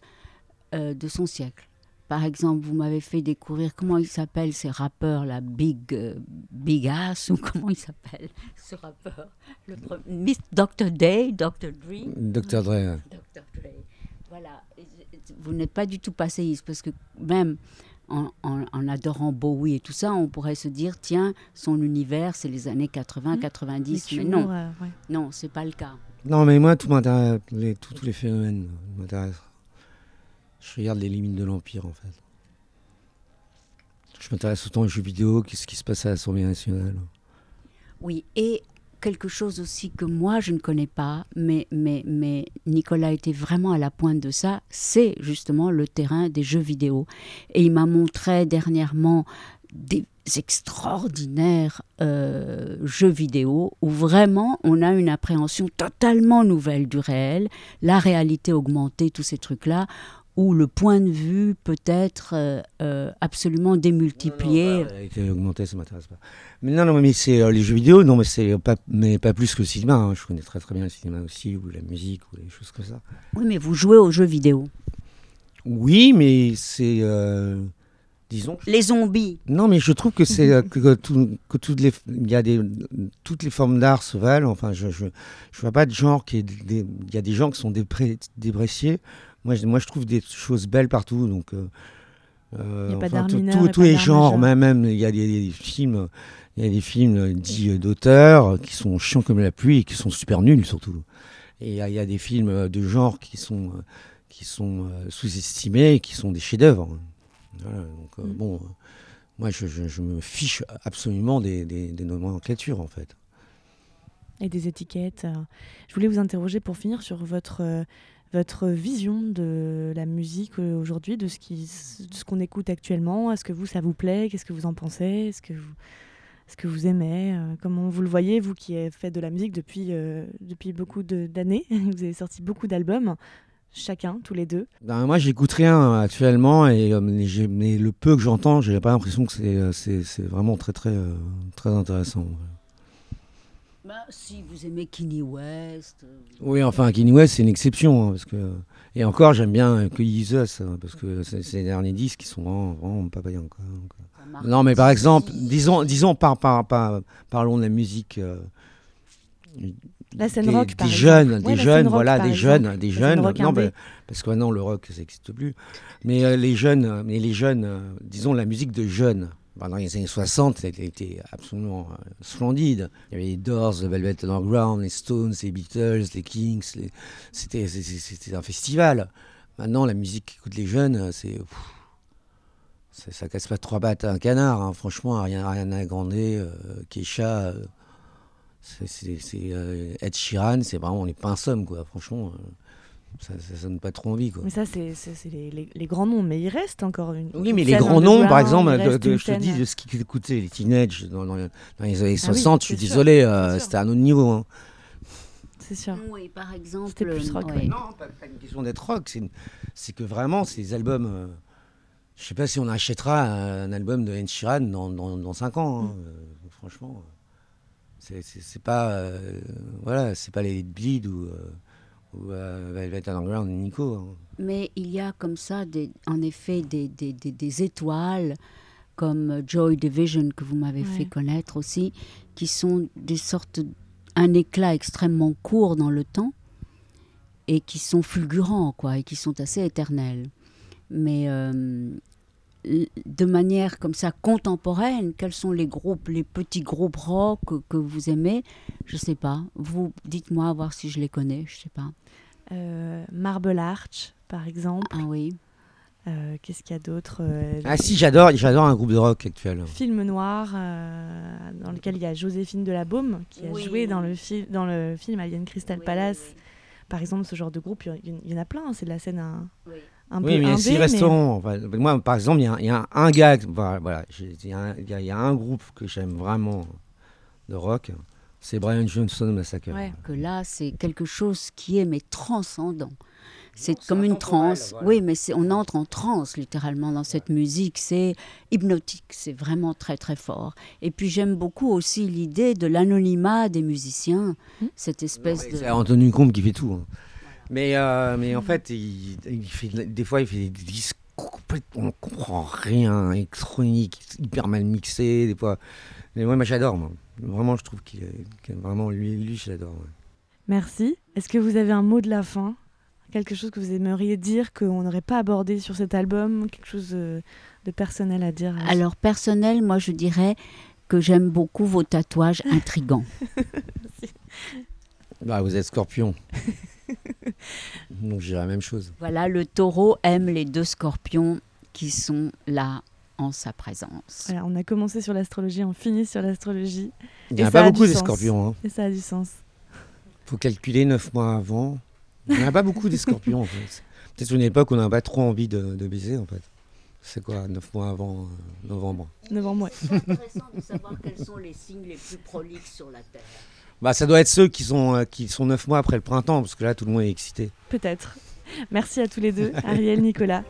de son siècle. par exemple, vous m'avez fait découvrir, comment il s'appelle ces rappeurs, la Big, euh, Big Ass, ou comment il s'appelle <laughs> ce rappeur le Miss Dr. Day, Dr. Dre. Dr. Dre. Dr. Dre. Voilà. Vous n'êtes pas du tout passéiste, parce que même en, en, adorant Bowie et tout ça, on pourrait se dire, tiens, son univers, c'est les années 80, 90. Mais, non, euh, ouais. non, c'est pas le cas. Non, mais moi, tout m'intéresse, les, tous les phénomènes m'intéressent. Je regarde les limites de l'Empire, en fait. Je m'intéresse autant aux jeux vidéo qu'est-ce qui se passe à l'Assemblée nationale. Oui, et quelque chose aussi que moi je ne connais pas, mais, mais, mais Nicolas était vraiment à la pointe de ça, c'est justement le terrain des jeux vidéo. Et il m'a montré dernièrement des extraordinaires euh, jeux vidéo où vraiment on a une appréhension totalement nouvelle du réel, la réalité augmentée, tous ces trucs-là, où le point de vue peut être euh, euh, absolument démultiplié. Non, non, bah, augmenté, ça m'intéresse pas. Mais non, non, mais c'est euh, les jeux vidéo, non, mais c'est pas, mais pas plus que le cinéma. Hein. Je connais très très bien le cinéma aussi, ou la musique, ou les choses comme ça. Oui, mais vous jouez aux jeux vidéo. Oui, mais c'est, disons. Les zombies. Non, mais je trouve que c'est que, que, toutes les, il y a des, toutes les formes d'art se valent. Enfin, je, je, je vois pas de genre qui est, il y a des gens qui sont dépré, dépréciés moi, je, moi, je trouve des choses belles partout. Donc, euh, il n'y a pas Tous les genres, même, même, il y a des, films, il y a des films dits d'auteurs qui sont chiants comme la pluie et qui sont super nuls surtout. Et il y, a des films de genre qui sont, qui sont euh, sous-estimés et qui sont des chefs-d'œuvre. donc, euh, mm. bon, moi, je, je, me fiche absolument des, des, des nomenclatures, en fait. Et des étiquettes. Je voulais vous interroger pour finir sur votre votre vision de la musique euh, aujourd'hui, de ce qu'on écoute actuellement? Est-ce que vous, ça vous plaît? Qu'est-ce que vous en pensez? Est-ce que que vous aimez euh, Comment vous le voyez, vous qui avez fait de la musique depuis, euh, depuis beaucoup d'années? <laughs> Vous avez sorti beaucoup d'albums, chacun, tous les deux. Ben, moi, j'écoute rien actuellement, et mais le peu que j'entends, j'ai pas l'impression que c'est vraiment très, très, très intéressant. Bah, si vous aimez Kanye West. Euh, oui, enfin, Kanye West, c'est une exception. Hein, parce que... Et encore, j'aime bien que Us, hein, parce que c'est les derniers disques qui sont vraiment, vraiment pas payants. Quoi. Non, mais par exemple, disons, disons par, par, par, parlons de la musique. Euh, la scène des, rock, des jeunes, des jeunes, voilà, des jeunes, des jeunes. Non, bah, parce que maintenant le rock, ça n'existe plus. Mais euh, les jeunes, mais les jeunes, disons la musique de jeunes pendant les années 60, ça été absolument euh, splendide. Il y avait les Doors, The Velvet Underground, les Stones, les Beatles, les Kings. C'était, un festival. Maintenant, la musique qu'écoutent les jeunes, euh, c'est. Ça, casse pas trois battes à un canard, hein. franchement, rien, rien à Grande, Keisha, c'est, Ed Sheeran, c'est vraiment les pinsums, quoi, franchement ça, ça donne pas trop envie. Quoi. Mais ça, c'est les, les, grands noms, mais il reste encore une. Oui, mais les grands noms, par exemple, je te dis de ce qu'ils écoutaient, les teenagers dans, dans, les années 60, ah je suis désolé, euh, c'était à un autre niveau. Hein. C'est sûr. Oui, par exemple. C'était plus rock. Non, pas, pas, une question d'être rock, c'est que vraiment, ces albums. Euh, je sais pas si on achètera un, album de Sheeran dans, dans, dans 5 ans, hein, mm. euh, franchement. C'est pas. Euh, voilà, c'est pas les Bleed ou ou euh, Velvet Underground, Nico. Hein. Mais il y a comme ça, des, en effet, des, des, des, étoiles comme Joy Division que vous m'avez fait connaître aussi, qui sont des sortes, un éclat extrêmement court dans le temps et qui sont fulgurants, quoi, et qui sont assez éternels. Mais euh, de manière comme ça contemporaine, quels sont les groupes, les petits groupes rock que, vous aimez? Je sais pas. Vous dites-moi voir si je les connais. Je sais pas. Euh, Marble Arch, par exemple. Ah oui. Euh, qu'est-ce qu'il y a d'autre euh, Ah si, j'adore, j'adore un groupe de rock actuel. Film noir, dans lequel il y a Joséphine Delabaume qui a joué dans le, dans le film Alien Crystal Palace. Par exemple, ce genre de groupe, il y, en a plein. Hein, c'est de la scène un oui, mais il y a six restaurants. moi, par exemple, il y, a un gars, voilà, il y, a un groupe que j'aime vraiment de rock, c'est Brian Johnson Massacre. que là, c'est quelque chose qui est mais transcendant. C'est comme une transe. Oui, mais on entre en transe littéralement dans cette musique. C'est hypnotique. C'est vraiment très très fort. Et puis j'aime beaucoup aussi l'idée de l'anonymat des musiciens. Hmm? Cette espèce de. C'est Anthony Combe qui fait tout. Hein. Mais, euh, mais en fait, il, fait, des fois, il fait des disques on comprend rien, électronique, hyper mal mixé, des fois. Mais moi, j'adore, moi. Vraiment, je trouve qu'il est, vraiment lui, lui, j'adore. Merci. Est-ce que vous avez un mot de la fin? Quelque chose que vous aimeriez dire qu'on n'aurait pas abordé sur cet album? Quelque chose de, personnel à dire? Alors, personnel, moi, je dirais que j'aime beaucoup vos tatouages <laughs> intrigants. bah, vous êtes scorpion. <laughs> <laughs> Donc, je dirais la même chose. Voilà, le taureau aime les deux scorpions qui sont là en sa présence. Voilà, on a commencé sur l'astrologie, on finit sur l'astrologie. Il n'y en a pas beaucoup des scorpions. Hein. Et ça a du sens. Il faut calculer neuf mois avant. Il n'y en a pas beaucoup des scorpions en fait. Peut-être une époque où on n'a pas trop envie de, baiser en fait. C'est quoi, neuf mois avant euh, novembre? Novembre, ouais. C'est intéressant de savoir quels sont les signes les plus prolixes sur la Terre. Bah, ça doit être ceux qui sont, euh, qui sont neuf mois après le printemps, parce que là, tout le monde est excité. Peut-être. Merci à tous les deux, Ariel, Nicolas.